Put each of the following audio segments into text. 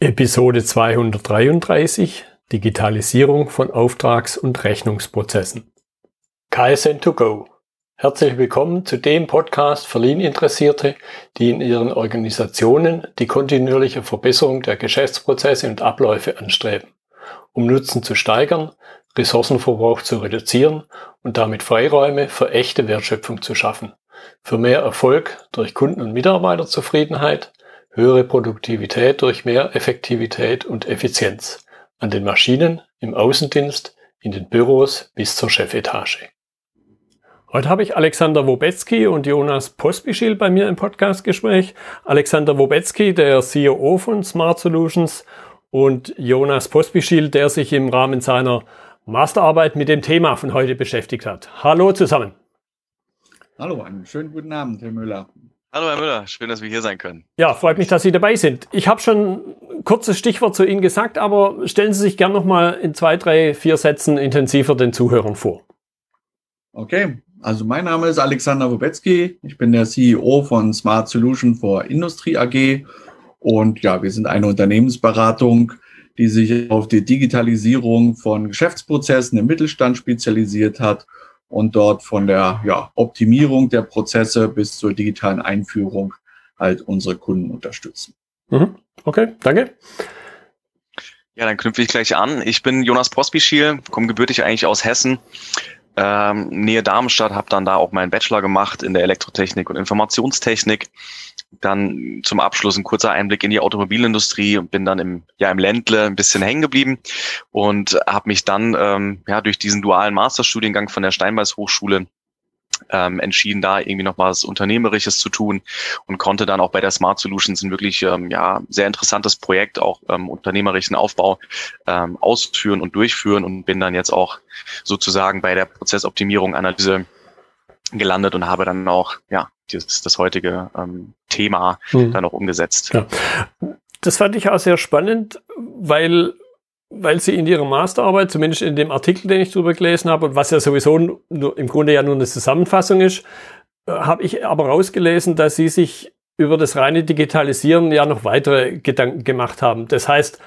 Episode 233 Digitalisierung von Auftrags- und Rechnungsprozessen. KSN2Go. Herzlich willkommen zu dem Podcast für Lean-Interessierte, die in ihren Organisationen die kontinuierliche Verbesserung der Geschäftsprozesse und Abläufe anstreben, um Nutzen zu steigern, Ressourcenverbrauch zu reduzieren und damit Freiräume für echte Wertschöpfung zu schaffen, für mehr Erfolg durch Kunden- und Mitarbeiterzufriedenheit, höhere Produktivität durch mehr Effektivität und Effizienz an den Maschinen, im Außendienst, in den Büros bis zur Chefetage. Heute habe ich Alexander Wobetzky und Jonas Pospischil bei mir im Podcastgespräch. Alexander Wobetzky, der CEO von Smart Solutions und Jonas Pospischil, der sich im Rahmen seiner Masterarbeit mit dem Thema von heute beschäftigt hat. Hallo zusammen. Hallo, einen schönen guten Abend, Herr Müller. Hallo Herr Müller, schön, dass wir hier sein können. Ja, freut mich, dass Sie dabei sind. Ich habe schon ein kurzes Stichwort zu Ihnen gesagt, aber stellen Sie sich gern noch mal in zwei, drei, vier Sätzen intensiver den Zuhörern vor. Okay, also mein Name ist Alexander Wobetzky. Ich bin der CEO von Smart Solution for Industry AG. Und ja, wir sind eine Unternehmensberatung, die sich auf die Digitalisierung von Geschäftsprozessen im Mittelstand spezialisiert hat und dort von der ja, Optimierung der Prozesse bis zur digitalen Einführung halt unsere Kunden unterstützen. Mhm. Okay, danke. Ja, dann knüpfe ich gleich an. Ich bin Jonas Pospischil, komme gebürtig eigentlich aus Hessen, ähm, Nähe Darmstadt, habe dann da auch meinen Bachelor gemacht in der Elektrotechnik und Informationstechnik. Dann zum Abschluss ein kurzer Einblick in die Automobilindustrie und bin dann im, ja, im Ländle ein bisschen hängen geblieben und habe mich dann ähm, ja, durch diesen dualen Masterstudiengang von der Steinbeis Hochschule ähm, entschieden, da irgendwie noch was Unternehmerisches zu tun und konnte dann auch bei der Smart Solutions ein wirklich ähm, ja, sehr interessantes Projekt, auch ähm, unternehmerischen Aufbau ähm, ausführen und durchführen und bin dann jetzt auch sozusagen bei der Prozessoptimierung Analyse gelandet und habe dann auch ja das, das heutige ähm, Thema mhm. dann auch umgesetzt. Ja. Das fand ich auch sehr spannend, weil weil sie in ihrer Masterarbeit, zumindest in dem Artikel, den ich drüber gelesen habe, und was ja sowieso nur, im Grunde ja nur eine Zusammenfassung ist, äh, habe ich aber rausgelesen, dass sie sich über das reine Digitalisieren ja noch weitere Gedanken gemacht haben. Das heißt,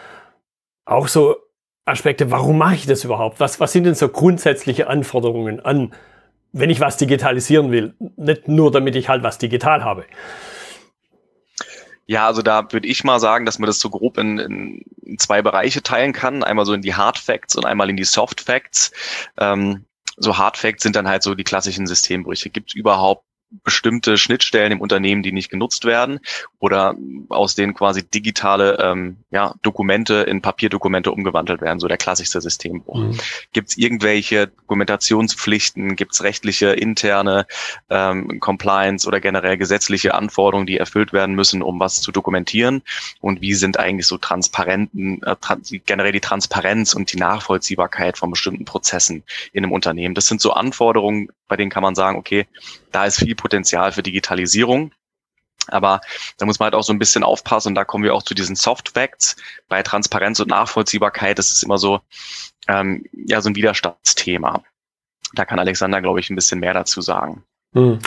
auch so Aspekte, warum mache ich das überhaupt? Was, was sind denn so grundsätzliche Anforderungen an wenn ich was digitalisieren will. Nicht nur, damit ich halt was digital habe. Ja, also da würde ich mal sagen, dass man das so grob in, in zwei Bereiche teilen kann. Einmal so in die Hard Facts und einmal in die Soft Facts. Ähm, so Hard Facts sind dann halt so die klassischen Systembrüche. Gibt es überhaupt bestimmte Schnittstellen im Unternehmen, die nicht genutzt werden oder aus denen quasi digitale ähm, ja, Dokumente in Papierdokumente umgewandelt werden, so der klassischste Systembruch. Mhm. Gibt es irgendwelche Dokumentationspflichten, gibt es rechtliche interne ähm, Compliance oder generell gesetzliche Anforderungen, die erfüllt werden müssen, um was zu dokumentieren und wie sind eigentlich so transparenten, äh, trans generell die Transparenz und die Nachvollziehbarkeit von bestimmten Prozessen in einem Unternehmen. Das sind so Anforderungen, bei denen kann man sagen, okay, da ist viel Potenzial für Digitalisierung. Aber da muss man halt auch so ein bisschen aufpassen und da kommen wir auch zu diesen Soft Facts. Bei Transparenz und Nachvollziehbarkeit das ist immer so, ähm, ja, so ein Widerstandsthema. Da kann Alexander, glaube ich, ein bisschen mehr dazu sagen. Hm.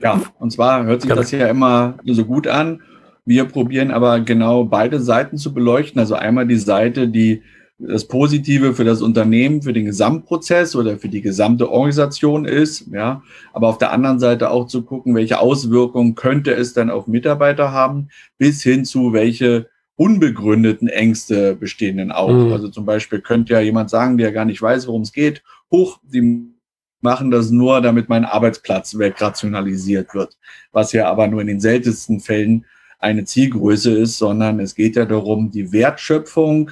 Ja, und zwar hört sich das ja immer so gut an. Wir probieren aber genau beide Seiten zu beleuchten. Also einmal die Seite, die das Positive für das Unternehmen, für den Gesamtprozess oder für die gesamte Organisation ist, ja, aber auf der anderen Seite auch zu gucken, welche Auswirkungen könnte es dann auf Mitarbeiter haben, bis hin zu welche unbegründeten Ängste bestehen denn auch. Mhm. Also zum Beispiel könnte ja jemand sagen, der gar nicht weiß, worum es geht, hoch, die machen das nur, damit mein Arbeitsplatz wegrationalisiert wird, was ja aber nur in den seltensten Fällen eine Zielgröße ist, sondern es geht ja darum, die Wertschöpfung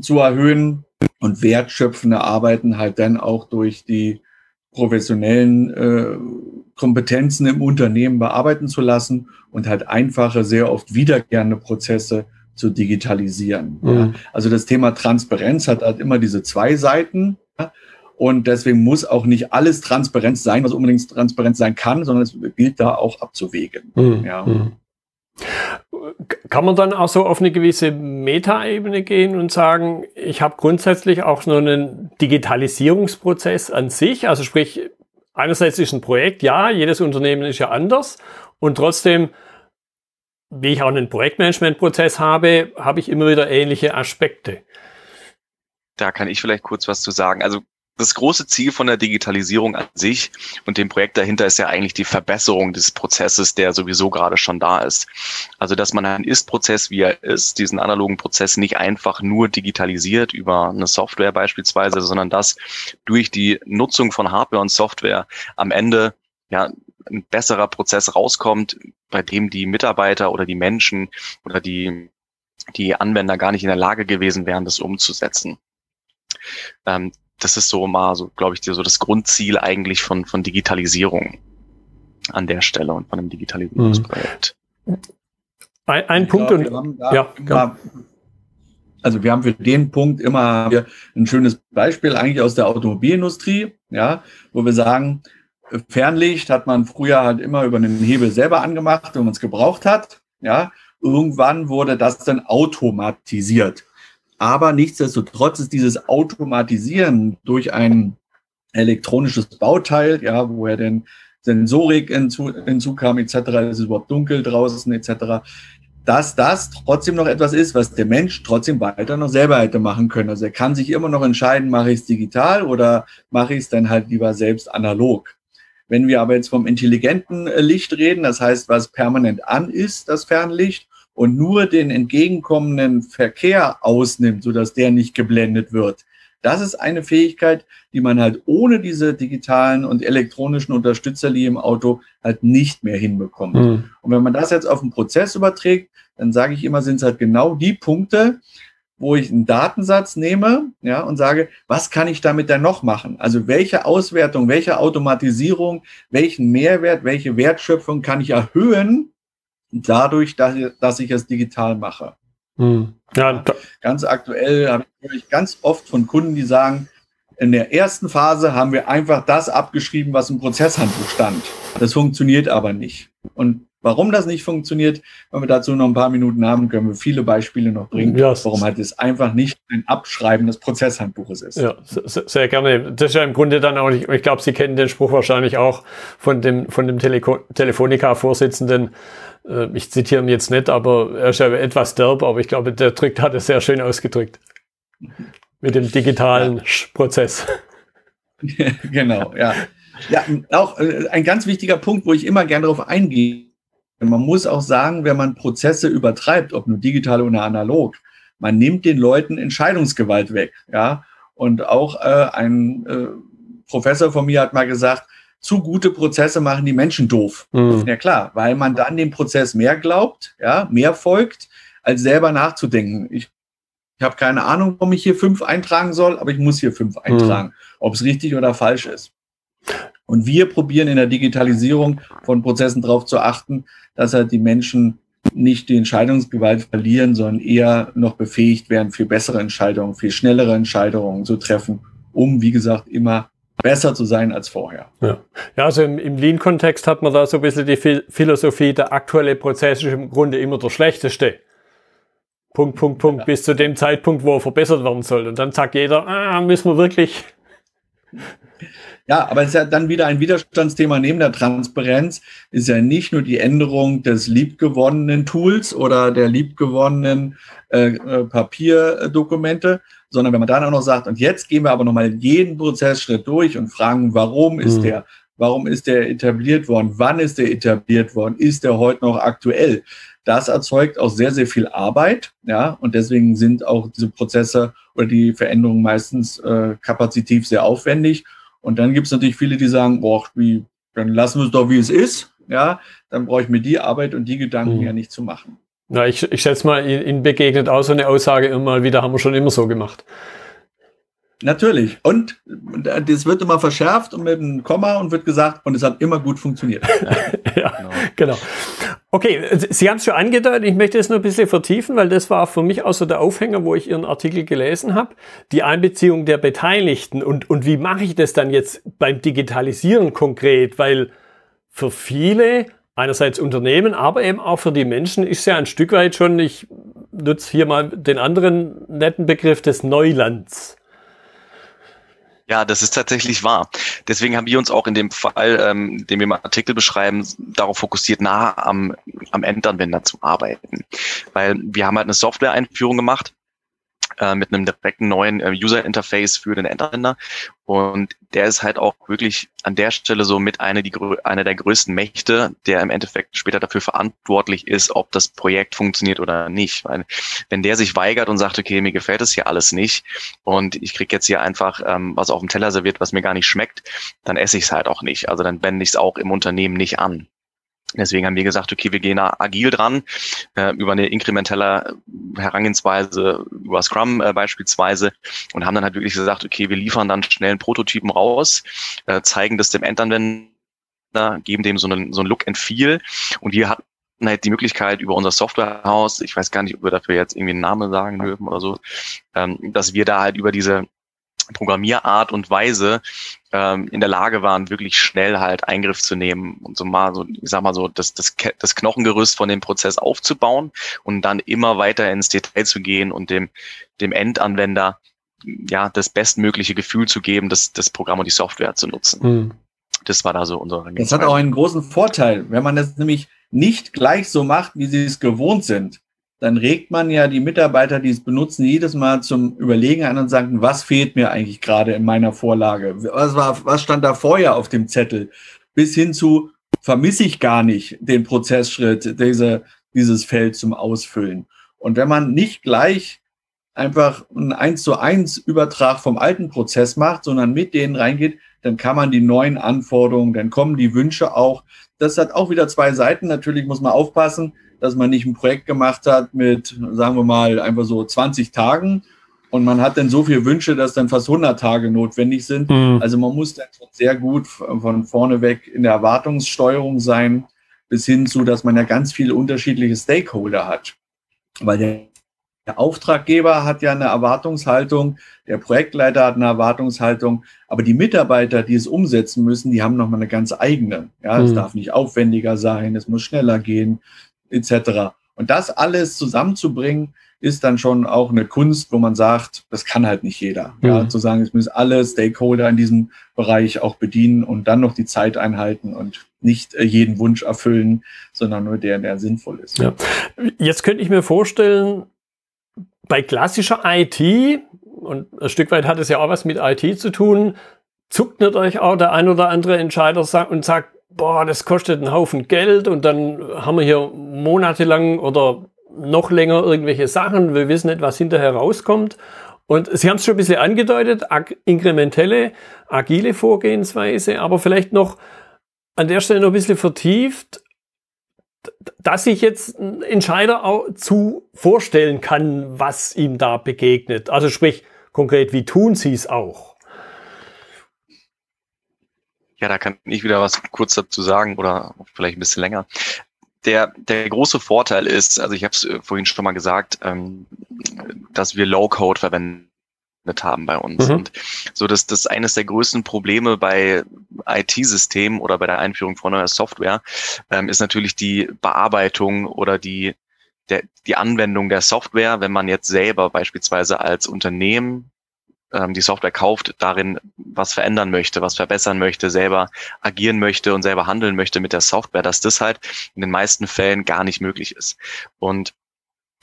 zu erhöhen und wertschöpfende Arbeiten halt dann auch durch die professionellen äh, Kompetenzen im Unternehmen bearbeiten zu lassen und halt einfache, sehr oft wiederkehrende Prozesse zu digitalisieren. Mhm. Ja. Also das Thema Transparenz hat halt immer diese zwei Seiten. Ja. Und deswegen muss auch nicht alles Transparenz sein, was unbedingt Transparenz sein kann, sondern es gilt da auch abzuwägen. Mhm. Ja. Kann man dann auch so auf eine gewisse Metaebene gehen und sagen, ich habe grundsätzlich auch so einen Digitalisierungsprozess an sich, also sprich, einerseits ist ein Projekt, ja, jedes Unternehmen ist ja anders und trotzdem wie ich auch einen Projektmanagementprozess habe, habe ich immer wieder ähnliche Aspekte. Da kann ich vielleicht kurz was zu sagen. Also das große Ziel von der Digitalisierung an sich und dem Projekt dahinter ist ja eigentlich die Verbesserung des Prozesses, der sowieso gerade schon da ist. Also, dass man einen Ist-Prozess, wie er ist, diesen analogen Prozess nicht einfach nur digitalisiert über eine Software beispielsweise, sondern dass durch die Nutzung von Hardware und Software am Ende ja ein besserer Prozess rauskommt, bei dem die Mitarbeiter oder die Menschen oder die, die Anwender gar nicht in der Lage gewesen wären, das umzusetzen. Ähm, das ist so mal so, glaube ich, so das Grundziel eigentlich von, von Digitalisierung an der Stelle und von einem Digitalisierungsprojekt. Ein, ein Punkt glaub, und ja, immer, also wir haben für den Punkt immer ein schönes Beispiel eigentlich aus der Automobilindustrie, ja, wo wir sagen, Fernlicht hat man früher halt immer über einen Hebel selber angemacht, wenn man es gebraucht hat, ja. Irgendwann wurde das dann automatisiert. Aber nichtsdestotrotz ist dieses Automatisieren durch ein elektronisches Bauteil, ja, wo er denn Sensorik hinzu, hinzukam, etc., es ist überhaupt dunkel draußen, etc., dass das trotzdem noch etwas ist, was der Mensch trotzdem weiter noch selber hätte machen können. Also er kann sich immer noch entscheiden, mache ich es digital oder mache ich es dann halt lieber selbst analog. Wenn wir aber jetzt vom intelligenten Licht reden, das heißt, was permanent an ist, das Fernlicht, und nur den entgegenkommenden Verkehr ausnimmt, sodass der nicht geblendet wird. Das ist eine Fähigkeit, die man halt ohne diese digitalen und elektronischen Unterstützer, die im Auto halt nicht mehr hinbekommt. Mhm. Und wenn man das jetzt auf einen Prozess überträgt, dann sage ich immer, sind es halt genau die Punkte, wo ich einen Datensatz nehme, ja, und sage, was kann ich damit dann noch machen? Also welche Auswertung, welche Automatisierung, welchen Mehrwert, welche Wertschöpfung kann ich erhöhen, dadurch, dass, dass ich es digital mache. Hm. Ja, ganz aktuell habe ich ganz oft von Kunden, die sagen, in der ersten Phase haben wir einfach das abgeschrieben, was im Prozesshandbuch stand. Das funktioniert aber nicht. Und warum das nicht funktioniert, wenn wir dazu noch ein paar Minuten haben, können wir viele Beispiele noch bringen, ja, warum halt es einfach nicht ein Abschreiben des Prozesshandbuches ist. Ja, sehr gerne. Das ist ja im Grunde dann auch, ich, ich glaube, Sie kennen den Spruch wahrscheinlich auch von dem, von dem Telefonica-Vorsitzenden, äh, ich zitiere ihn jetzt nicht, aber er ist ja etwas derb, aber ich glaube, der Trick hat es sehr schön ausgedrückt. Mit dem digitalen ja. Prozess. genau, ja. Ja, auch äh, ein ganz wichtiger Punkt, wo ich immer gerne darauf eingehe. Man muss auch sagen, wenn man Prozesse übertreibt, ob nur digital oder analog, man nimmt den Leuten Entscheidungsgewalt weg. Ja, und auch äh, ein äh, Professor von mir hat mal gesagt, zu gute Prozesse machen die Menschen doof. Mhm. Ja klar, weil man dann dem Prozess mehr glaubt, ja, mehr folgt, als selber nachzudenken. Ich, ich habe keine Ahnung, warum ich hier fünf eintragen soll, aber ich muss hier fünf mhm. eintragen, mhm. ob es richtig oder falsch ist. Und wir probieren in der Digitalisierung von Prozessen darauf zu achten, dass halt die Menschen nicht die Entscheidungsgewalt verlieren, sondern eher noch befähigt werden, viel bessere Entscheidungen, viel schnellere Entscheidungen zu treffen, um, wie gesagt, immer besser zu sein als vorher. Ja, ja also im, im Lean-Kontext hat man da so ein bisschen die Philosophie, der aktuelle Prozess ist im Grunde immer der schlechteste. Punkt, Punkt, Punkt, ja. bis zu dem Zeitpunkt, wo er verbessert werden soll. Und dann sagt jeder, ah, müssen wir wirklich. Ja, aber es ist ja dann wieder ein Widerstandsthema neben der Transparenz, ist ja nicht nur die Änderung des liebgewonnenen Tools oder der liebgewonnenen äh, äh Papierdokumente, sondern wenn man dann auch noch sagt, und jetzt gehen wir aber nochmal jeden Prozessschritt durch und fragen, warum ist mhm. der, warum ist der etabliert worden, wann ist der etabliert worden, ist der heute noch aktuell? Das erzeugt auch sehr, sehr viel Arbeit, ja, und deswegen sind auch diese Prozesse oder die Veränderungen meistens äh, kapazitiv sehr aufwendig. Und dann gibt es natürlich viele, die sagen, boah, wie, dann lassen wir es doch, wie es ist, ja, dann brauche ich mir die Arbeit und die Gedanken mhm. ja nicht zu machen. Na, ich, ich schätze mal, Ihnen begegnet auch so eine Aussage immer wieder, haben wir schon immer so gemacht. Natürlich. Und das wird immer verschärft und mit einem Komma und wird gesagt, und es hat immer gut funktioniert. ja, genau. genau. Okay, Sie haben es schon angedeutet, ich möchte es nur ein bisschen vertiefen, weil das war für mich auch so der Aufhänger, wo ich Ihren Artikel gelesen habe. Die Einbeziehung der Beteiligten und, und wie mache ich das dann jetzt beim Digitalisieren konkret? Weil für viele einerseits Unternehmen, aber eben auch für die Menschen ist ja ein Stück weit schon, ich nutze hier mal den anderen netten Begriff des Neulands. Ja, das ist tatsächlich wahr. Deswegen haben wir uns auch in dem Fall, ähm, den wir im Artikel beschreiben, darauf fokussiert, nah am, am Endanwender zu arbeiten. Weil wir haben halt eine Software-Einführung gemacht mit einem direkten neuen äh, User-Interface für den Endanwender. Und der ist halt auch wirklich an der Stelle so mit einer eine der größten Mächte, der im Endeffekt später dafür verantwortlich ist, ob das Projekt funktioniert oder nicht. Weil wenn der sich weigert und sagt, okay, mir gefällt es hier alles nicht und ich krieg jetzt hier einfach ähm, was auf dem Teller serviert, was mir gar nicht schmeckt, dann esse ich es halt auch nicht. Also dann wende ich es auch im Unternehmen nicht an. Deswegen haben wir gesagt, okay, wir gehen da agil dran, äh, über eine inkrementelle Herangehensweise, über Scrum äh, beispielsweise und haben dann halt wirklich gesagt, okay, wir liefern dann schnell einen Prototypen raus, äh, zeigen das dem Endanwender, geben dem so einen, so einen Look and Feel. Und wir hatten halt die Möglichkeit über unser Softwarehaus, ich weiß gar nicht, ob wir dafür jetzt irgendwie einen Namen sagen dürfen oder so, ähm, dass wir da halt über diese Programmierart und Weise ähm, in der Lage waren, wirklich schnell halt Eingriff zu nehmen und so mal so, ich sag mal so, das, das, das Knochengerüst von dem Prozess aufzubauen und dann immer weiter ins Detail zu gehen und dem, dem Endanwender ja das bestmögliche Gefühl zu geben, das, das Programm und die Software zu nutzen. Mhm. Das war da so unser Das hat auch einen großen Vorteil, wenn man das nämlich nicht gleich so macht, wie sie es gewohnt sind dann regt man ja die Mitarbeiter, die es benutzen, jedes Mal zum Überlegen an und sagen, was fehlt mir eigentlich gerade in meiner Vorlage? Was, war, was stand da vorher auf dem Zettel? Bis hin zu, vermisse ich gar nicht den Prozessschritt, diese, dieses Feld zum Ausfüllen. Und wenn man nicht gleich einfach einen 1 zu 1 Übertrag vom alten Prozess macht, sondern mit denen reingeht, dann kann man die neuen Anforderungen, dann kommen die Wünsche auch. Das hat auch wieder zwei Seiten. Natürlich muss man aufpassen, dass man nicht ein Projekt gemacht hat mit, sagen wir mal, einfach so 20 Tagen und man hat dann so viele Wünsche, dass dann fast 100 Tage notwendig sind. Mhm. Also man muss dann sehr gut von vorne weg in der Erwartungssteuerung sein, bis hin zu, dass man ja ganz viele unterschiedliche Stakeholder hat. Weil der, der Auftraggeber hat ja eine Erwartungshaltung, der Projektleiter hat eine Erwartungshaltung, aber die Mitarbeiter, die es umsetzen müssen, die haben nochmal eine ganz eigene. Ja, es mhm. darf nicht aufwendiger sein, es muss schneller gehen, etc. Und das alles zusammenzubringen, ist dann schon auch eine Kunst, wo man sagt, das kann halt nicht jeder. Mhm. Ja, zu sagen, es müssen alle Stakeholder in diesem Bereich auch bedienen und dann noch die Zeit einhalten und nicht äh, jeden Wunsch erfüllen, sondern nur der, der sinnvoll ist. Ja. Jetzt könnte ich mir vorstellen, bei klassischer IT, und ein Stück weit hat es ja auch was mit IT zu tun, zuckt natürlich auch der ein oder andere Entscheider und sagt, boah, das kostet einen Haufen Geld und dann haben wir hier monatelang oder noch länger irgendwelche Sachen. Wir wissen nicht, was hinterher rauskommt. Und Sie haben es schon ein bisschen angedeutet, inkrementelle, agile Vorgehensweise, aber vielleicht noch an der Stelle noch ein bisschen vertieft, dass sich jetzt ein Entscheider auch zu vorstellen kann, was ihm da begegnet. Also sprich konkret, wie tun Sie es auch? Ja, da kann ich wieder was kurz dazu sagen oder vielleicht ein bisschen länger. Der, der große Vorteil ist, also ich habe es äh, vorhin schon mal gesagt, ähm, dass wir Low-Code verwenden haben bei uns. Mhm. Und so dass das eines der größten Probleme bei IT-Systemen oder bei der Einführung von neuer Software ähm, ist natürlich die Bearbeitung oder die der, die Anwendung der Software, wenn man jetzt selber beispielsweise als Unternehmen ähm, die Software kauft, darin was verändern möchte, was verbessern möchte, selber agieren möchte und selber handeln möchte mit der Software, dass das halt in den meisten Fällen gar nicht möglich ist. Und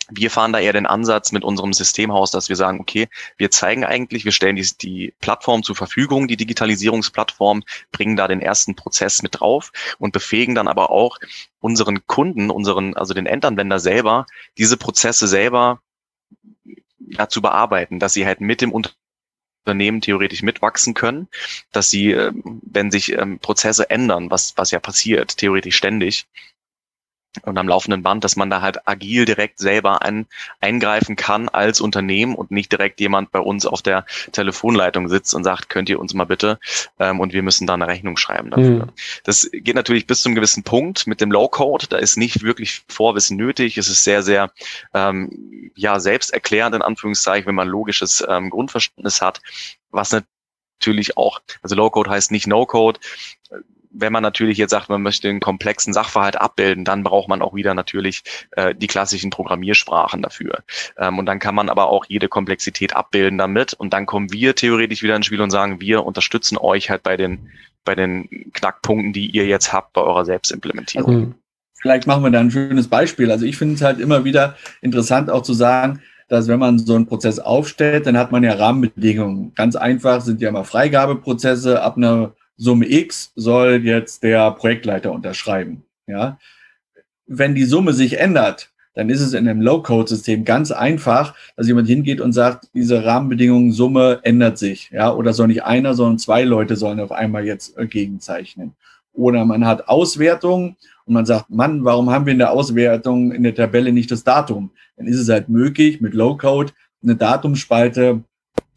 wir fahren da eher den Ansatz mit unserem Systemhaus, dass wir sagen, okay, wir zeigen eigentlich, wir stellen die, die Plattform zur Verfügung, die Digitalisierungsplattform, bringen da den ersten Prozess mit drauf und befähigen dann aber auch unseren Kunden, unseren, also den Endanwender selber, diese Prozesse selber ja, zu bearbeiten, dass sie halt mit dem Unternehmen theoretisch mitwachsen können, dass sie, ähm, wenn sich ähm, Prozesse ändern, was, was ja passiert, theoretisch ständig, und am laufenden Band, dass man da halt agil direkt selber ein, eingreifen kann als Unternehmen und nicht direkt jemand bei uns auf der Telefonleitung sitzt und sagt, könnt ihr uns mal bitte ähm, und wir müssen da eine Rechnung schreiben dafür. Mhm. Das geht natürlich bis zum gewissen Punkt mit dem Low-Code. Da ist nicht wirklich Vorwissen nötig. Es ist sehr, sehr ähm, ja selbsterklärend in Anführungszeichen, wenn man logisches ähm, Grundverständnis hat, was natürlich auch, also Low-Code heißt nicht No-Code wenn man natürlich jetzt sagt, man möchte einen komplexen Sachverhalt abbilden, dann braucht man auch wieder natürlich äh, die klassischen Programmiersprachen dafür. Ähm, und dann kann man aber auch jede Komplexität abbilden damit. Und dann kommen wir theoretisch wieder ins Spiel und sagen, wir unterstützen euch halt bei den, bei den Knackpunkten, die ihr jetzt habt bei eurer Selbstimplementierung. Also, vielleicht machen wir da ein schönes Beispiel. Also ich finde es halt immer wieder interessant auch zu sagen, dass wenn man so einen Prozess aufstellt, dann hat man ja Rahmenbedingungen. Ganz einfach sind ja immer Freigabeprozesse. Ab einer Summe X soll jetzt der Projektleiter unterschreiben. Ja. Wenn die Summe sich ändert, dann ist es in einem Low-Code-System ganz einfach, dass jemand hingeht und sagt, diese Rahmenbedingungen, Summe ändert sich. Ja, oder soll nicht einer, sondern zwei Leute sollen auf einmal jetzt äh, gegenzeichnen. Oder man hat Auswertungen und man sagt, Mann, warum haben wir in der Auswertung in der Tabelle nicht das Datum? Dann ist es halt möglich, mit Low-Code eine Datumspalte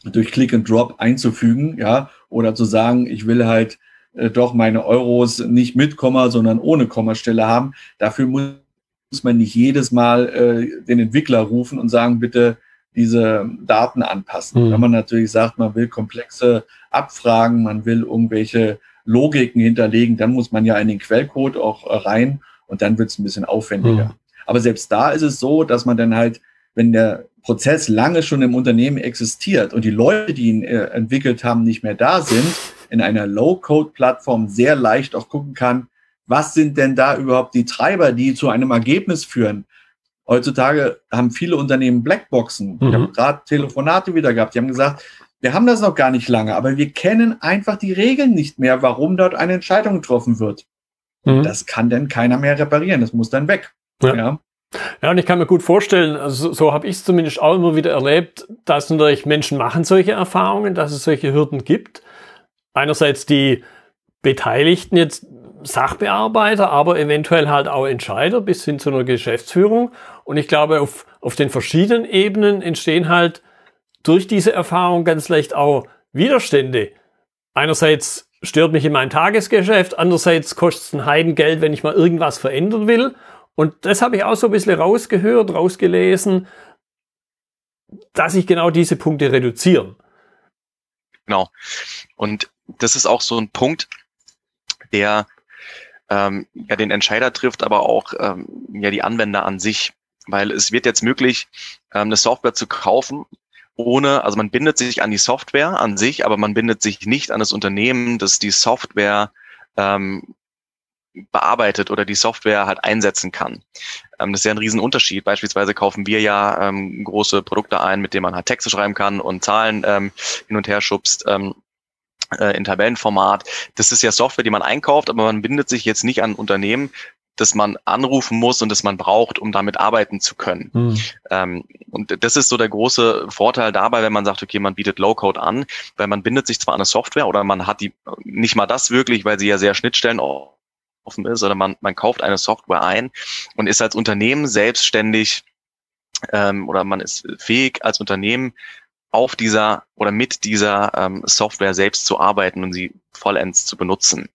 durch Click and Drop einzufügen, ja, oder zu sagen, ich will halt äh, doch meine Euros nicht mit Komma, sondern ohne Kommastelle haben. Dafür muss man nicht jedes Mal äh, den Entwickler rufen und sagen, bitte diese Daten anpassen. Mhm. Wenn man natürlich sagt, man will komplexe Abfragen, man will irgendwelche Logiken hinterlegen, dann muss man ja in den Quellcode auch äh, rein und dann wird es ein bisschen aufwendiger. Mhm. Aber selbst da ist es so, dass man dann halt, wenn der Prozess lange schon im Unternehmen existiert und die Leute, die ihn äh, entwickelt haben, nicht mehr da sind, in einer Low-Code-Plattform sehr leicht auch gucken kann, was sind denn da überhaupt die Treiber, die zu einem Ergebnis führen. Heutzutage haben viele Unternehmen Blackboxen. Mhm. Ich habe gerade Telefonate wieder gehabt, die haben gesagt, wir haben das noch gar nicht lange, aber wir kennen einfach die Regeln nicht mehr, warum dort eine Entscheidung getroffen wird. Mhm. Das kann denn keiner mehr reparieren, das muss dann weg. Ja. ja. Ja, und ich kann mir gut vorstellen, also so, habe ich es zumindest auch immer wieder erlebt, dass natürlich Menschen machen solche Erfahrungen, dass es solche Hürden gibt. Einerseits die Beteiligten jetzt Sachbearbeiter, aber eventuell halt auch Entscheider bis hin zu einer Geschäftsführung. Und ich glaube, auf, auf den verschiedenen Ebenen entstehen halt durch diese Erfahrung ganz leicht auch Widerstände. Einerseits stört mich in meinem Tagesgeschäft, andererseits kostet es ein Heidengeld, wenn ich mal irgendwas verändern will. Und das habe ich auch so ein bisschen rausgehört, rausgelesen, dass sich genau diese Punkte reduzieren. Genau. Und das ist auch so ein Punkt, der ähm, ja den Entscheider trifft, aber auch ähm, ja die Anwender an sich. Weil es wird jetzt möglich, ähm, eine Software zu kaufen, ohne, also man bindet sich an die Software an sich, aber man bindet sich nicht an das Unternehmen, das die Software ähm, bearbeitet oder die Software halt einsetzen kann. Ähm, das ist ja ein Riesenunterschied. Beispielsweise kaufen wir ja ähm, große Produkte ein, mit denen man halt Texte schreiben kann und Zahlen ähm, hin und her schubst. Ähm, äh, in Tabellenformat. Das ist ja Software, die man einkauft, aber man bindet sich jetzt nicht an Unternehmen, das man anrufen muss und das man braucht, um damit arbeiten zu können. Mhm. Ähm, und das ist so der große Vorteil dabei, wenn man sagt, okay, man bietet Low-Code an, weil man bindet sich zwar an eine Software oder man hat die nicht mal das wirklich, weil sie ja sehr Schnittstellen offen ist, sondern man, man kauft eine Software ein und ist als Unternehmen selbstständig ähm, oder man ist fähig als Unternehmen auf dieser oder mit dieser ähm, Software selbst zu arbeiten und sie vollends zu benutzen.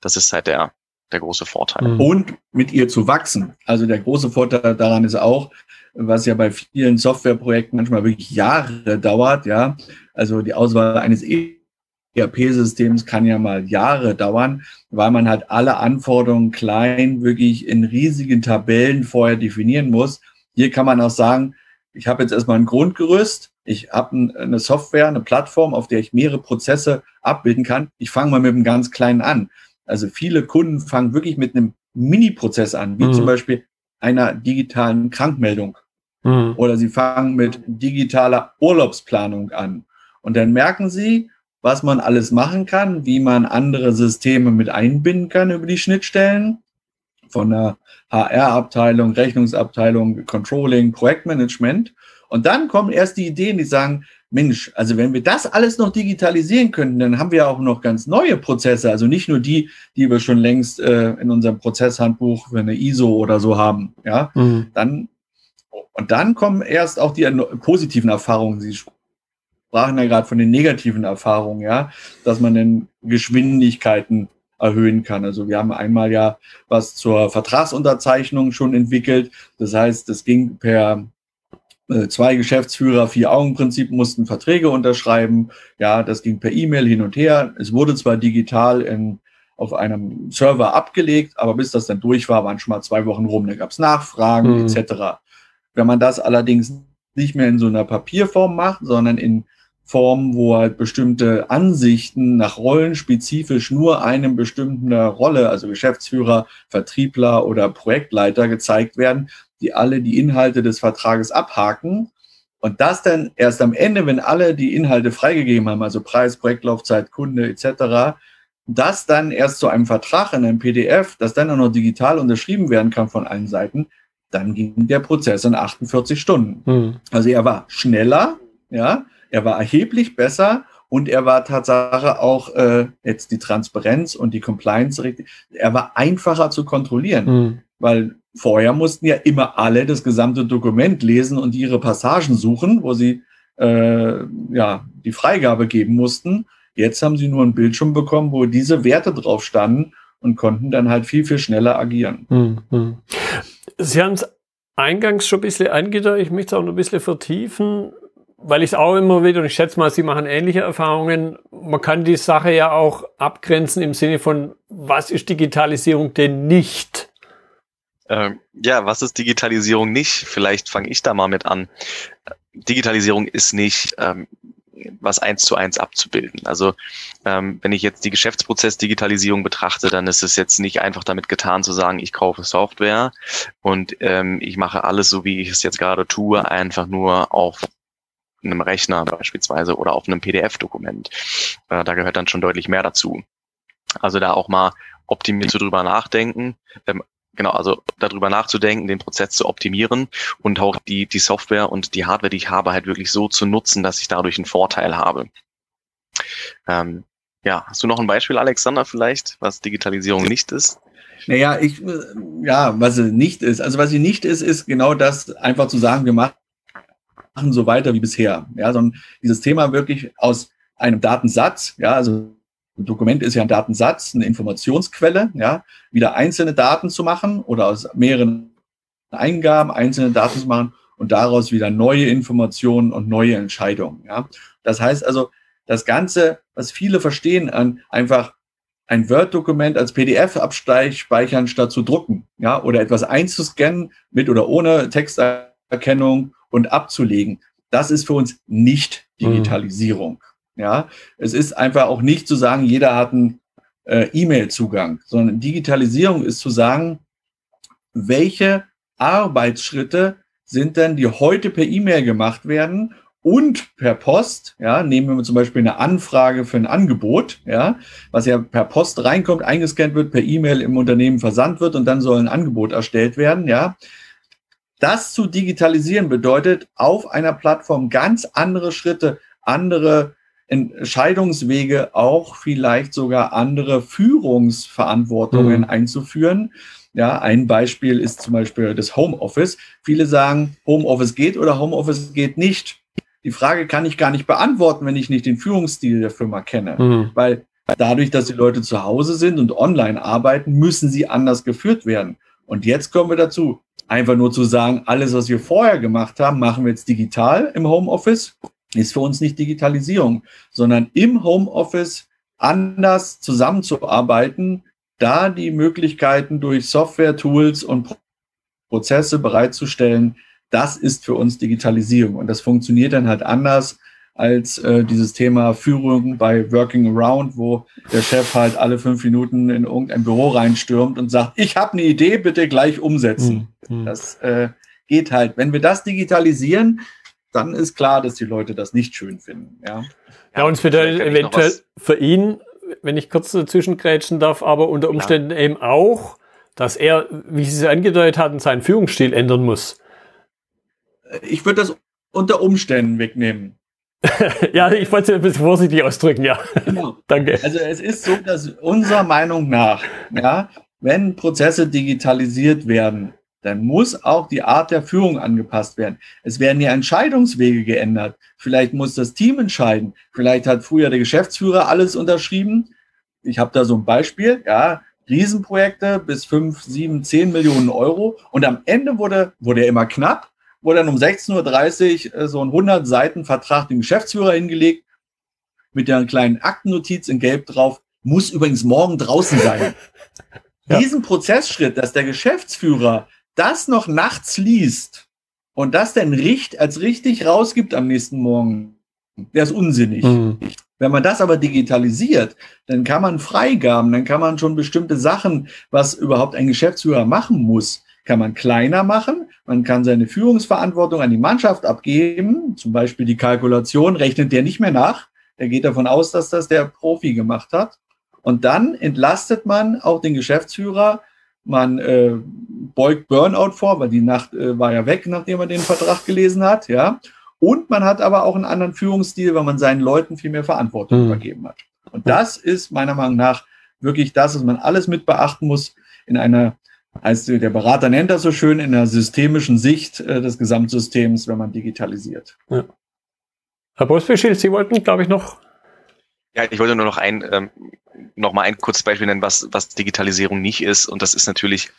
Das ist halt der, der große Vorteil. Mhm. Und mit ihr zu wachsen. Also der große Vorteil daran ist auch, was ja bei vielen Softwareprojekten manchmal wirklich Jahre dauert, ja. Also die Auswahl eines ERP-Systems kann ja mal Jahre dauern, weil man halt alle Anforderungen klein wirklich in riesigen Tabellen vorher definieren muss. Hier kann man auch sagen, ich habe jetzt erstmal ein Grundgerüst, ich habe eine Software, eine Plattform, auf der ich mehrere Prozesse abbilden kann. Ich fange mal mit einem ganz kleinen an. Also viele Kunden fangen wirklich mit einem Mini-Prozess an, wie mhm. zum Beispiel einer digitalen Krankmeldung. Mhm. Oder sie fangen mit digitaler Urlaubsplanung an. Und dann merken sie, was man alles machen kann, wie man andere Systeme mit einbinden kann über die Schnittstellen von der HR-Abteilung, Rechnungsabteilung, Controlling, Projektmanagement. Und dann kommen erst die Ideen, die sagen, Mensch, also wenn wir das alles noch digitalisieren könnten, dann haben wir auch noch ganz neue Prozesse, also nicht nur die, die wir schon längst äh, in unserem Prozesshandbuch für eine ISO oder so haben. Ja, mhm. dann und dann kommen erst auch die positiven Erfahrungen. Sie sprachen ja gerade von den negativen Erfahrungen, ja, dass man den Geschwindigkeiten erhöhen kann. Also wir haben einmal ja was zur Vertragsunterzeichnung schon entwickelt. Das heißt, es ging per äh, zwei Geschäftsführer, vier Augenprinzip mussten Verträge unterschreiben. Ja, das ging per E-Mail hin und her. Es wurde zwar digital in auf einem Server abgelegt, aber bis das dann durch war, waren schon mal zwei Wochen rum. Da gab es Nachfragen mhm. etc. Wenn man das allerdings nicht mehr in so einer Papierform macht, sondern in Form, wo halt bestimmte Ansichten nach Rollen spezifisch nur einem bestimmten Rolle, also Geschäftsführer, Vertriebler oder Projektleiter gezeigt werden, die alle die Inhalte des Vertrages abhaken. Und das dann erst am Ende, wenn alle die Inhalte freigegeben haben, also Preis, Projektlaufzeit, Kunde etc., das dann erst zu einem Vertrag in einem PDF, das dann auch noch digital unterschrieben werden kann von allen Seiten, dann ging der Prozess in 48 Stunden. Hm. Also er war schneller, ja, er war erheblich besser und er war Tatsache auch äh, jetzt die Transparenz und die Compliance richtig. Er war einfacher zu kontrollieren, mhm. weil vorher mussten ja immer alle das gesamte Dokument lesen und ihre Passagen suchen, wo sie äh, ja die Freigabe geben mussten. Jetzt haben sie nur ein Bildschirm bekommen, wo diese Werte drauf standen und konnten dann halt viel, viel schneller agieren. Mhm. Sie haben es eingangs schon ein bisschen angedeutet, ich möchte es auch noch ein bisschen vertiefen weil ich es auch immer wieder, und ich schätze mal, Sie machen ähnliche Erfahrungen, man kann die Sache ja auch abgrenzen im Sinne von, was ist Digitalisierung denn nicht? Ähm, ja, was ist Digitalisierung nicht? Vielleicht fange ich da mal mit an. Digitalisierung ist nicht ähm, was eins zu eins abzubilden. Also ähm, wenn ich jetzt die Geschäftsprozess-Digitalisierung betrachte, dann ist es jetzt nicht einfach damit getan zu sagen, ich kaufe Software und ähm, ich mache alles so, wie ich es jetzt gerade tue, einfach nur auf einem Rechner beispielsweise oder auf einem PDF-Dokument. Äh, da gehört dann schon deutlich mehr dazu. Also da auch mal optimiert zu drüber nachdenken, ähm, genau, also darüber nachzudenken, den Prozess zu optimieren und auch die, die Software und die Hardware, die ich habe, halt wirklich so zu nutzen, dass ich dadurch einen Vorteil habe. Ähm, ja, hast du noch ein Beispiel, Alexander, vielleicht, was Digitalisierung nicht ist? Naja, ich, ja, was sie nicht ist. Also was sie nicht ist, ist genau das, einfach zu sagen, wir machen machen so weiter wie bisher. Ja, sondern dieses Thema wirklich aus einem Datensatz, ja, also ein Dokument ist ja ein Datensatz, eine Informationsquelle, ja, wieder einzelne Daten zu machen oder aus mehreren Eingaben einzelne Daten zu machen und daraus wieder neue Informationen und neue Entscheidungen, ja. Das heißt also, das Ganze, was viele verstehen, an einfach ein Word-Dokument als PDF abspeichern statt zu drucken, ja, oder etwas einzuscannen mit oder ohne Texterkennung und abzulegen. Das ist für uns nicht Digitalisierung. Mhm. Ja, es ist einfach auch nicht zu sagen, jeder hat einen äh, E-Mail-Zugang, sondern Digitalisierung ist zu sagen, welche Arbeitsschritte sind denn, die heute per E-Mail gemacht werden und per Post, ja, nehmen wir zum Beispiel eine Anfrage für ein Angebot, ja, was ja per Post reinkommt, eingescannt wird, per E-Mail im Unternehmen versandt wird und dann soll ein Angebot erstellt werden, ja. Das zu digitalisieren bedeutet, auf einer Plattform ganz andere Schritte, andere Entscheidungswege, auch vielleicht sogar andere Führungsverantwortungen mhm. einzuführen. Ja, ein Beispiel ist zum Beispiel das Homeoffice. Viele sagen, Homeoffice geht oder Homeoffice geht nicht. Die Frage kann ich gar nicht beantworten, wenn ich nicht den Führungsstil der Firma kenne. Mhm. Weil dadurch, dass die Leute zu Hause sind und online arbeiten, müssen sie anders geführt werden. Und jetzt kommen wir dazu. Einfach nur zu sagen, alles, was wir vorher gemacht haben, machen wir jetzt digital im Homeoffice, ist für uns nicht Digitalisierung, sondern im Homeoffice anders zusammenzuarbeiten, da die Möglichkeiten durch Software, Tools und Prozesse bereitzustellen, das ist für uns Digitalisierung. Und das funktioniert dann halt anders als äh, dieses Thema Führung bei Working Around, wo der Chef halt alle fünf Minuten in irgendein Büro reinstürmt und sagt, ich habe eine Idee, bitte gleich umsetzen. Mhm. Das äh, geht halt. Wenn wir das digitalisieren, dann ist klar, dass die Leute das nicht schön finden. Ja, ja und es bedeutet eventuell für ihn, wenn ich kurz dazwischen grätschen darf, aber unter Umständen ja. eben auch, dass er, wie Sie es angedeutet hatten, seinen Führungsstil ändern muss. Ich würde das unter Umständen wegnehmen. ja, ich wollte es ein bisschen vorsichtig ausdrücken, ja. Genau. Danke. Also es ist so, dass unserer Meinung nach, ja, wenn Prozesse digitalisiert werden, dann muss auch die Art der Führung angepasst werden. Es werden ja Entscheidungswege geändert. Vielleicht muss das Team entscheiden. Vielleicht hat früher der Geschäftsführer alles unterschrieben. Ich habe da so ein Beispiel, ja, Riesenprojekte bis fünf, sieben, zehn Millionen Euro. Und am Ende wurde, wurde er immer knapp wurde dann um 16.30 Uhr äh, so ein 100 Seiten Vertrag dem Geschäftsführer hingelegt mit der kleinen Aktennotiz in Gelb drauf. muss übrigens morgen draußen sein. ja. Diesen Prozessschritt, dass der Geschäftsführer das noch nachts liest und das dann richt, als richtig rausgibt am nächsten Morgen, der ist unsinnig. Mhm. Wenn man das aber digitalisiert, dann kann man Freigaben, dann kann man schon bestimmte Sachen, was überhaupt ein Geschäftsführer machen muss, kann man kleiner machen. Man kann seine Führungsverantwortung an die Mannschaft abgeben. Zum Beispiel die Kalkulation rechnet der nicht mehr nach. Er geht davon aus, dass das der Profi gemacht hat. Und dann entlastet man auch den Geschäftsführer. Man äh, beugt Burnout vor, weil die Nacht äh, war ja weg, nachdem er den Vertrag gelesen hat. Ja. Und man hat aber auch einen anderen Führungsstil, weil man seinen Leuten viel mehr Verantwortung mhm. übergeben hat. Und das ist meiner Meinung nach wirklich das, was man alles mit beachten muss in einer, als der Berater nennt das so schön, in einer systemischen Sicht äh, des Gesamtsystems, wenn man digitalisiert. Ja. Herr Bosfischil, Sie wollten, glaube ich, noch. Ja, ich wollte nur noch ein, ähm, noch mal ein kurzes Beispiel nennen, was, was Digitalisierung nicht ist. Und das ist natürlich,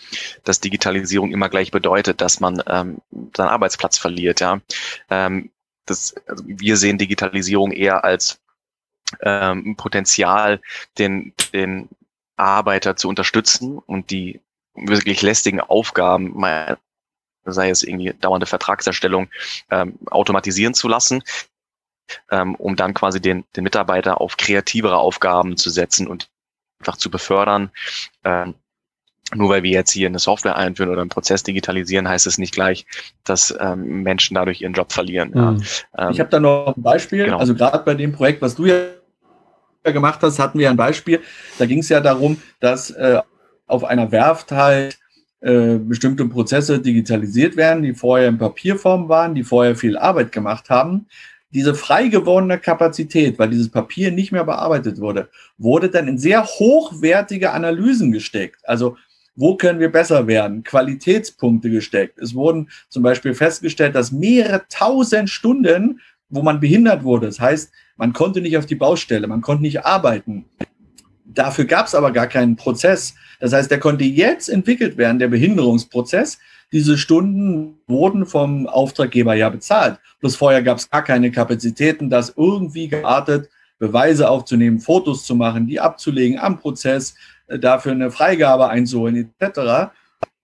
dass Digitalisierung immer gleich bedeutet, dass man ähm, seinen Arbeitsplatz verliert. Ja, ähm, das, also wir sehen Digitalisierung eher als ähm, Potenzial, den, den Arbeiter zu unterstützen und die wirklich lästigen Aufgaben, sei es irgendwie dauernde Vertragserstellung, ähm, automatisieren zu lassen ähm, um dann quasi den, den Mitarbeiter auf kreativere Aufgaben zu setzen und einfach zu befördern. Ähm, nur weil wir jetzt hier eine Software einführen oder einen Prozess digitalisieren, heißt es nicht gleich, dass ähm, Menschen dadurch ihren Job verlieren. Ja. Mhm. Ähm, ich habe da noch ein Beispiel. Genau. Also gerade bei dem Projekt, was du ja gemacht hast, hatten wir ein Beispiel. Da ging es ja darum, dass äh, auf einer Werft halt äh, bestimmte Prozesse digitalisiert werden, die vorher in Papierform waren, die vorher viel Arbeit gemacht haben diese frei gewordene Kapazität, weil dieses Papier nicht mehr bearbeitet wurde, wurde dann in sehr hochwertige Analysen gesteckt. Also wo können wir besser werden? Qualitätspunkte gesteckt. Es wurden zum Beispiel festgestellt, dass mehrere tausend Stunden, wo man behindert wurde, das heißt, man konnte nicht auf die Baustelle, man konnte nicht arbeiten. Dafür gab es aber gar keinen Prozess. Das heißt, der konnte jetzt entwickelt werden, der Behinderungsprozess, diese Stunden wurden vom Auftraggeber ja bezahlt. Bloß vorher gab es gar keine Kapazitäten, das irgendwie geartet, Beweise aufzunehmen, Fotos zu machen, die abzulegen am Prozess, äh, dafür eine Freigabe einzuholen, etc.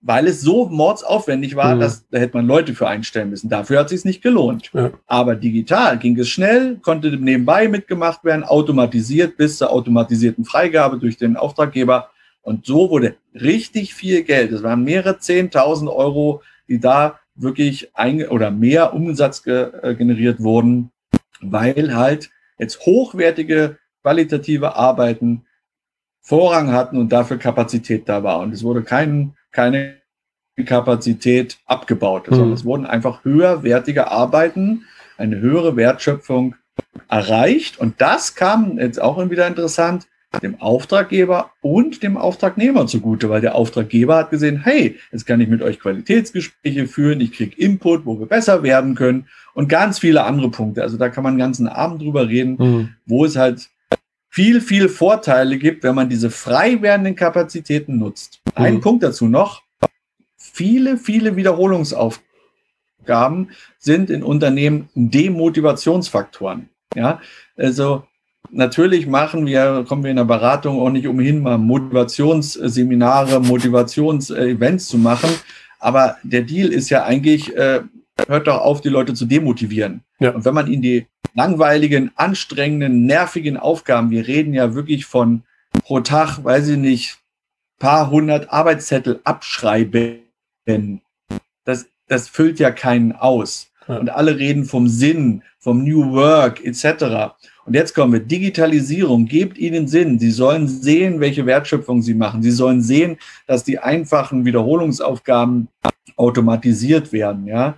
Weil es so mordsaufwendig war, mhm. dass da hätte man Leute für einstellen müssen. Dafür hat es sich nicht gelohnt. Ja. Aber digital ging es schnell, konnte nebenbei mitgemacht werden, automatisiert bis zur automatisierten Freigabe durch den Auftraggeber und so wurde richtig viel Geld, es waren mehrere Zehntausend Euro, die da wirklich ein oder mehr Umsatz ge äh, generiert wurden, weil halt jetzt hochwertige qualitative Arbeiten Vorrang hatten und dafür Kapazität da war. Und es wurde kein, keine Kapazität abgebaut, mhm. sondern es wurden einfach höherwertige Arbeiten, eine höhere Wertschöpfung erreicht. Und das kam jetzt auch wieder interessant dem Auftraggeber und dem Auftragnehmer zugute, weil der Auftraggeber hat gesehen, hey, jetzt kann ich mit euch Qualitätsgespräche führen, ich kriege Input, wo wir besser werden können und ganz viele andere Punkte. Also da kann man einen ganzen Abend drüber reden, mhm. wo es halt viel, viel Vorteile gibt, wenn man diese frei werdenden Kapazitäten nutzt. Mhm. Ein Punkt dazu noch. Viele, viele Wiederholungsaufgaben sind in Unternehmen Demotivationsfaktoren. Ja, also natürlich machen wir, kommen wir in der Beratung auch nicht umhin, mal Motivationsseminare, Motivationsevents zu machen. Aber der Deal ist ja eigentlich, äh, hört doch auf, die Leute zu demotivieren. Ja. Und wenn man ihnen die langweiligen, anstrengenden, nervigen Aufgaben, wir reden ja wirklich von pro Tag, weiß ich nicht, paar hundert Arbeitszettel abschreiben. Das, das füllt ja keinen aus. Ja. Und alle reden vom Sinn, vom New Work etc. Und jetzt kommen wir, Digitalisierung, gebt ihnen Sinn. Sie sollen sehen, welche Wertschöpfung sie machen. Sie sollen sehen, dass die einfachen Wiederholungsaufgaben automatisiert werden, ja.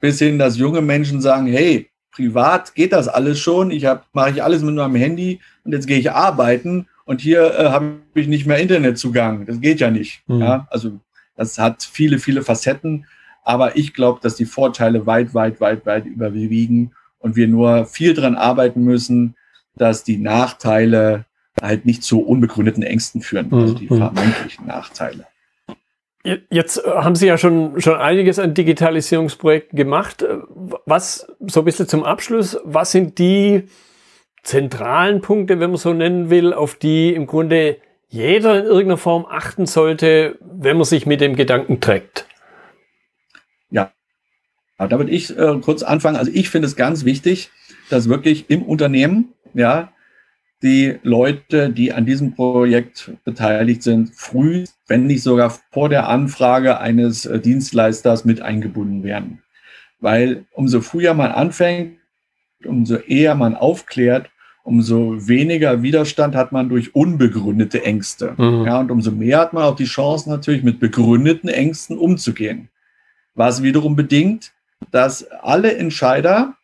Bis hin, dass junge Menschen sagen, hey, privat geht das alles schon. Ich mache ich alles mit meinem Handy und jetzt gehe ich arbeiten und hier äh, habe ich nicht mehr Internetzugang. Das geht ja nicht. Mhm. Ja? Also das hat viele, viele Facetten. Aber ich glaube, dass die Vorteile weit, weit, weit, weit überwiegen und wir nur viel dran arbeiten müssen, dass die Nachteile halt nicht zu unbegründeten Ängsten führen, also die mhm. vermeintlichen Nachteile. Jetzt haben Sie ja schon, schon einiges an Digitalisierungsprojekten gemacht. Was, so ein bisschen zum Abschluss, was sind die zentralen Punkte, wenn man so nennen will, auf die im Grunde jeder in irgendeiner Form achten sollte, wenn man sich mit dem Gedanken trägt? Ja, da würde ich äh, kurz anfangen. Also ich finde es ganz wichtig, dass wirklich im Unternehmen, ja, die Leute, die an diesem Projekt beteiligt sind, früh, wenn nicht sogar vor der Anfrage eines äh, Dienstleisters mit eingebunden werden. Weil umso früher man anfängt, umso eher man aufklärt, umso weniger Widerstand hat man durch unbegründete Ängste. Mhm. Ja, und umso mehr hat man auch die Chance natürlich mit begründeten Ängsten umzugehen. Was wiederum bedingt, dass alle Entscheider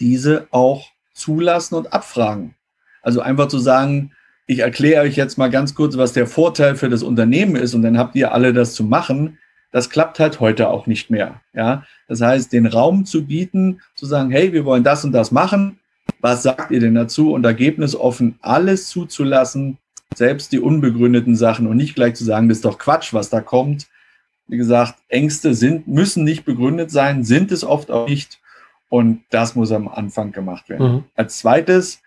diese auch zulassen und abfragen. Also einfach zu sagen, ich erkläre euch jetzt mal ganz kurz, was der Vorteil für das Unternehmen ist und dann habt ihr alle das zu machen. Das klappt halt heute auch nicht mehr. Ja, das heißt, den Raum zu bieten, zu sagen, hey, wir wollen das und das machen. Was sagt ihr denn dazu? Und ergebnisoffen alles zuzulassen, selbst die unbegründeten Sachen und nicht gleich zu sagen, das ist doch Quatsch, was da kommt. Wie gesagt, Ängste sind, müssen nicht begründet sein, sind es oft auch nicht. Und das muss am Anfang gemacht werden. Mhm. Als zweites,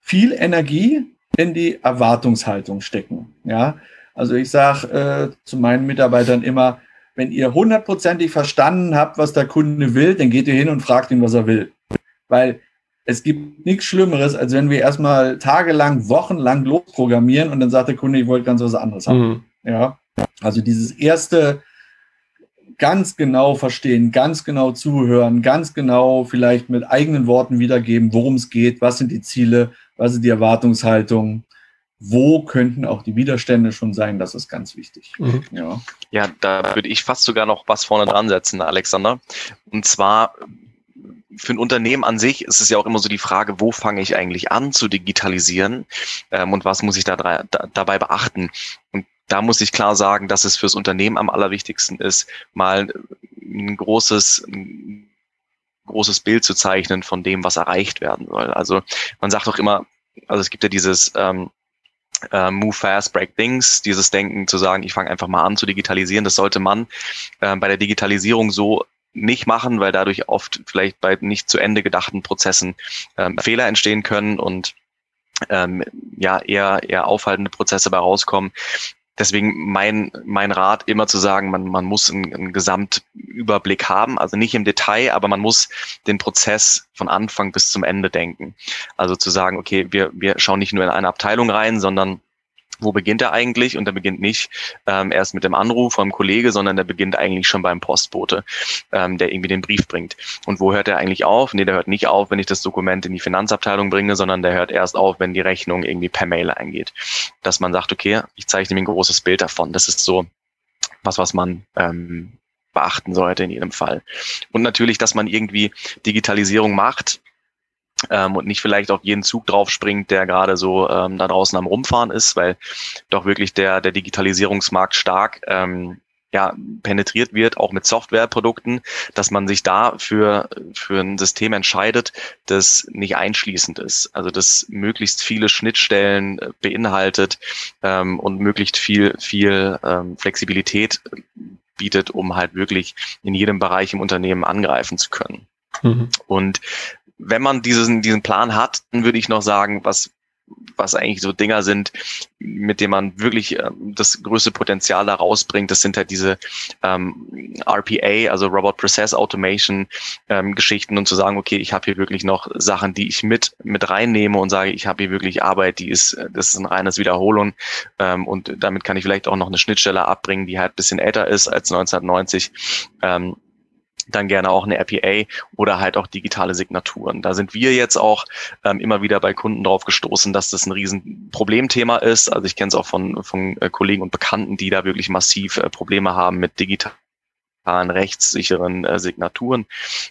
viel Energie in die Erwartungshaltung stecken. Ja, also ich sage äh, zu meinen Mitarbeitern immer, wenn ihr hundertprozentig verstanden habt, was der Kunde will, dann geht ihr hin und fragt ihn, was er will. Weil es gibt nichts Schlimmeres, als wenn wir erstmal tagelang, wochenlang losprogrammieren und dann sagt der Kunde, ich wollte ganz was anderes haben. Mhm. Ja, also dieses erste ganz genau verstehen, ganz genau zuhören, ganz genau vielleicht mit eigenen Worten wiedergeben, worum es geht, was sind die Ziele, was ist die Erwartungshaltung, wo könnten auch die Widerstände schon sein, das ist ganz wichtig. Mhm. Ja. ja, da würde ich fast sogar noch was vorne dran setzen, Alexander. Und zwar für ein Unternehmen an sich ist es ja auch immer so die Frage, wo fange ich eigentlich an zu digitalisieren ähm, und was muss ich da, da, dabei beachten. Und da muss ich klar sagen, dass es fürs Unternehmen am allerwichtigsten ist, mal ein großes, ein großes Bild zu zeichnen von dem, was erreicht werden soll. Also man sagt doch immer, also es gibt ja dieses ähm, äh, Move Fast, Break Things, dieses Denken zu sagen, ich fange einfach mal an zu digitalisieren. Das sollte man äh, bei der Digitalisierung so nicht machen, weil dadurch oft vielleicht bei nicht zu Ende gedachten Prozessen ähm, Fehler entstehen können und ähm, ja eher eher aufhaltende Prozesse bei rauskommen. Deswegen mein, mein Rat immer zu sagen, man, man muss einen, einen Gesamtüberblick haben, also nicht im Detail, aber man muss den Prozess von Anfang bis zum Ende denken. Also zu sagen, okay, wir, wir schauen nicht nur in eine Abteilung rein, sondern wo beginnt er eigentlich? Und er beginnt nicht ähm, erst mit dem Anruf vom Kollege, sondern der beginnt eigentlich schon beim Postbote, ähm, der irgendwie den Brief bringt. Und wo hört er eigentlich auf? Nee, der hört nicht auf, wenn ich das Dokument in die Finanzabteilung bringe, sondern der hört erst auf, wenn die Rechnung irgendwie per Mail eingeht. Dass man sagt, okay, ich zeichne mir ein großes Bild davon. Das ist so was, was man ähm, beachten sollte in jedem Fall. Und natürlich, dass man irgendwie Digitalisierung macht, ähm, und nicht vielleicht auf jeden Zug draufspringt, der gerade so ähm, da draußen am Rumfahren ist, weil doch wirklich der, der Digitalisierungsmarkt stark ähm, ja, penetriert wird, auch mit Softwareprodukten, dass man sich da für, für ein System entscheidet, das nicht einschließend ist. Also das möglichst viele Schnittstellen äh, beinhaltet ähm, und möglichst viel, viel ähm, Flexibilität bietet, um halt wirklich in jedem Bereich im Unternehmen angreifen zu können. Mhm. Und wenn man diesen, diesen Plan hat, dann würde ich noch sagen, was, was eigentlich so Dinger sind, mit denen man wirklich äh, das größte Potenzial da rausbringt, das sind halt diese ähm, RPA, also Robot Process Automation ähm, Geschichten und zu sagen, okay, ich habe hier wirklich noch Sachen, die ich mit mit reinnehme und sage, ich habe hier wirklich Arbeit, die ist, das ist ein reines Wiederholung ähm, und damit kann ich vielleicht auch noch eine Schnittstelle abbringen, die halt bisschen älter ist als 1990. Ähm, dann gerne auch eine RPA oder halt auch digitale Signaturen. Da sind wir jetzt auch ähm, immer wieder bei Kunden drauf gestoßen, dass das ein riesen Problemthema ist. Also ich kenne es auch von, von äh, Kollegen und Bekannten, die da wirklich massiv äh, Probleme haben mit digitalen rechtssicheren äh, Signaturen,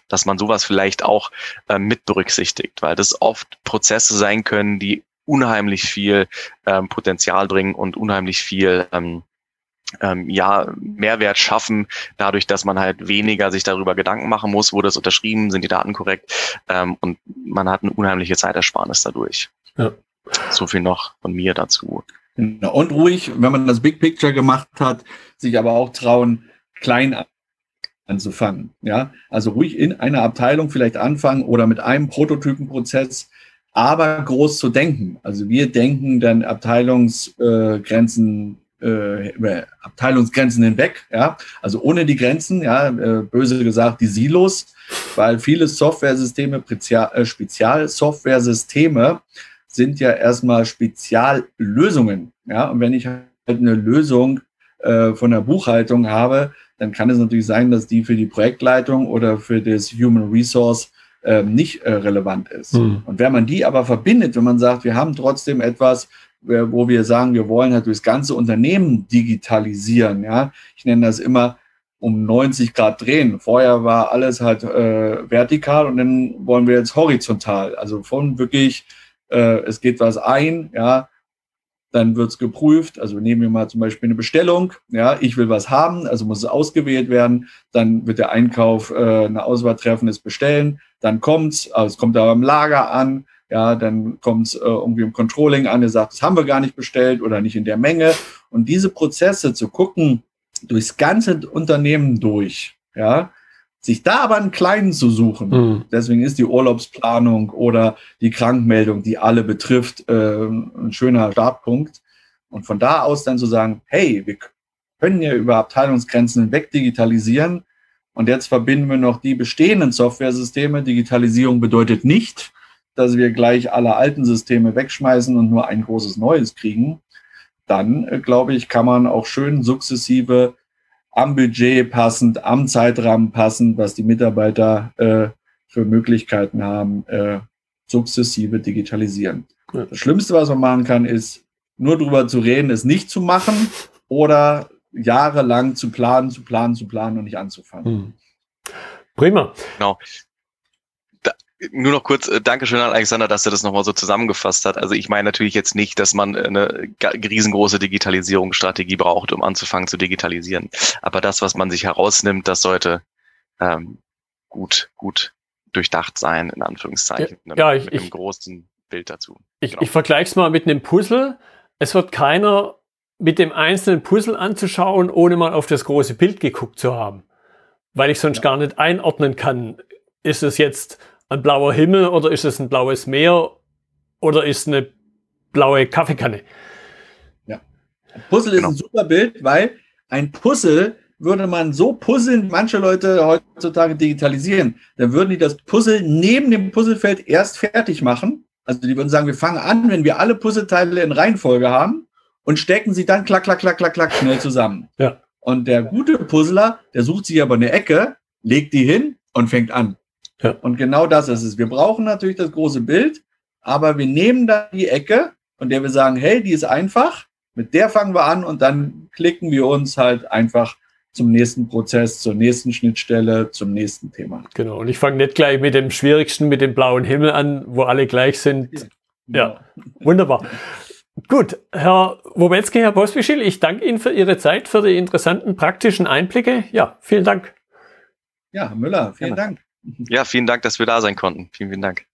dass man sowas vielleicht auch äh, mit berücksichtigt, weil das oft Prozesse sein können, die unheimlich viel ähm, Potenzial bringen und unheimlich viel ähm, ähm, ja, Mehrwert schaffen, dadurch, dass man halt weniger sich darüber Gedanken machen muss, wurde es unterschrieben, sind die Daten korrekt ähm, und man hat eine unheimliche Zeitersparnis dadurch. Ja. So viel noch von mir dazu. Genau. Und ruhig, wenn man das Big Picture gemacht hat, sich aber auch trauen, klein anzufangen. Ja, also ruhig in einer Abteilung vielleicht anfangen oder mit einem Prototypenprozess aber groß zu denken. Also wir denken dann Abteilungsgrenzen äh, über Abteilungsgrenzen hinweg, ja, also ohne die Grenzen, ja, äh, böse gesagt die Silos, weil viele Softwaresysteme, äh, Spezialsoftwaresysteme sind ja erstmal Speziallösungen, ja, und wenn ich halt eine Lösung äh, von der Buchhaltung habe, dann kann es natürlich sein, dass die für die Projektleitung oder für das Human Resource äh, nicht relevant ist. Hm. Und wenn man die aber verbindet, wenn man sagt, wir haben trotzdem etwas, wo wir sagen, wir wollen halt durchs ganze Unternehmen digitalisieren. Ja, ich nenne das immer um 90 Grad drehen. Vorher war alles halt äh, vertikal und dann wollen wir jetzt horizontal. Also von wirklich, äh, es geht was ein, ja, dann wird's geprüft. Also nehmen wir mal zum Beispiel eine Bestellung. Ja, ich will was haben, also muss es ausgewählt werden. Dann wird der Einkauf äh, eine Auswahl treffen, es bestellen. Dann kommt's, also es kommt aber im Lager an. Ja, dann kommt es äh, irgendwie im Controlling an, der sagt, das haben wir gar nicht bestellt oder nicht in der Menge. Und diese Prozesse zu gucken, durchs ganze Unternehmen durch, ja, sich da aber einen kleinen zu suchen. Mhm. Deswegen ist die Urlaubsplanung oder die Krankmeldung, die alle betrifft, äh, ein schöner Startpunkt. Und von da aus dann zu sagen, hey, wir können ja über Abteilungsgrenzen hinweg digitalisieren. Und jetzt verbinden wir noch die bestehenden Softwaresysteme. Digitalisierung bedeutet nicht, dass wir gleich alle alten Systeme wegschmeißen und nur ein großes neues kriegen, dann äh, glaube ich, kann man auch schön sukzessive am Budget passend, am Zeitrahmen passend, was die Mitarbeiter äh, für Möglichkeiten haben, äh, sukzessive digitalisieren. Ja. Das Schlimmste, was man machen kann, ist nur drüber zu reden, es nicht zu machen oder jahrelang zu planen, zu planen, zu planen und nicht anzufangen. Hm. Prima. Genau nur noch kurz, äh, Dankeschön an Alexander, dass er das nochmal so zusammengefasst hat. Also ich meine natürlich jetzt nicht, dass man eine riesengroße Digitalisierungsstrategie braucht, um anzufangen zu digitalisieren. Aber das, was man sich herausnimmt, das sollte ähm, gut, gut durchdacht sein, in Anführungszeichen. Ja, ja ich, mit einem großen Bild dazu. Ich, genau. ich vergleiche es mal mit einem Puzzle. Es wird keiner mit dem einzelnen Puzzle anzuschauen, ohne mal auf das große Bild geguckt zu haben. Weil ich sonst ja. gar nicht einordnen kann, ist es jetzt ein blauer Himmel oder ist es ein blaues Meer oder ist eine blaue Kaffeekanne? Ja. Puzzle genau. ist ein super Bild, weil ein Puzzle würde man so puzzeln, manche Leute heutzutage digitalisieren, dann würden die das Puzzle neben dem Puzzlefeld erst fertig machen. Also die würden sagen, wir fangen an, wenn wir alle Puzzleteile in Reihenfolge haben und stecken sie dann klack, klack, klack, klack, klack schnell zusammen. Ja. Und der gute Puzzler, der sucht sich aber eine Ecke, legt die hin und fängt an. Ja. Und genau das ist es. Wir brauchen natürlich das große Bild, aber wir nehmen da die Ecke, von der wir sagen, hey, die ist einfach, mit der fangen wir an und dann klicken wir uns halt einfach zum nächsten Prozess, zur nächsten Schnittstelle, zum nächsten Thema. Genau. Und ich fange nicht gleich mit dem schwierigsten, mit dem blauen Himmel an, wo alle gleich sind. Ja, ja. wunderbar. Gut, Herr Wobetzki, Herr Pospischil, ich danke Ihnen für Ihre Zeit, für die interessanten praktischen Einblicke. Ja, vielen Dank. Ja, Herr Müller, vielen ja. Dank. Ja, vielen Dank, dass wir da sein konnten. Vielen, vielen Dank.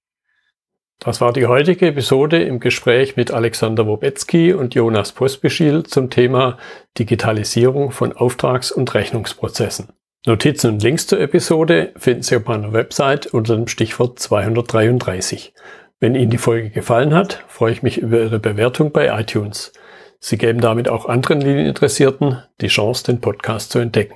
Das war die heutige Episode im Gespräch mit Alexander Wobetzky und Jonas Pospischil zum Thema Digitalisierung von Auftrags- und Rechnungsprozessen. Notizen und Links zur Episode finden Sie auf meiner Website unter dem Stichwort 233. Wenn Ihnen die Folge gefallen hat, freue ich mich über Ihre Bewertung bei iTunes. Sie geben damit auch anderen Linieninteressierten die Chance, den Podcast zu entdecken.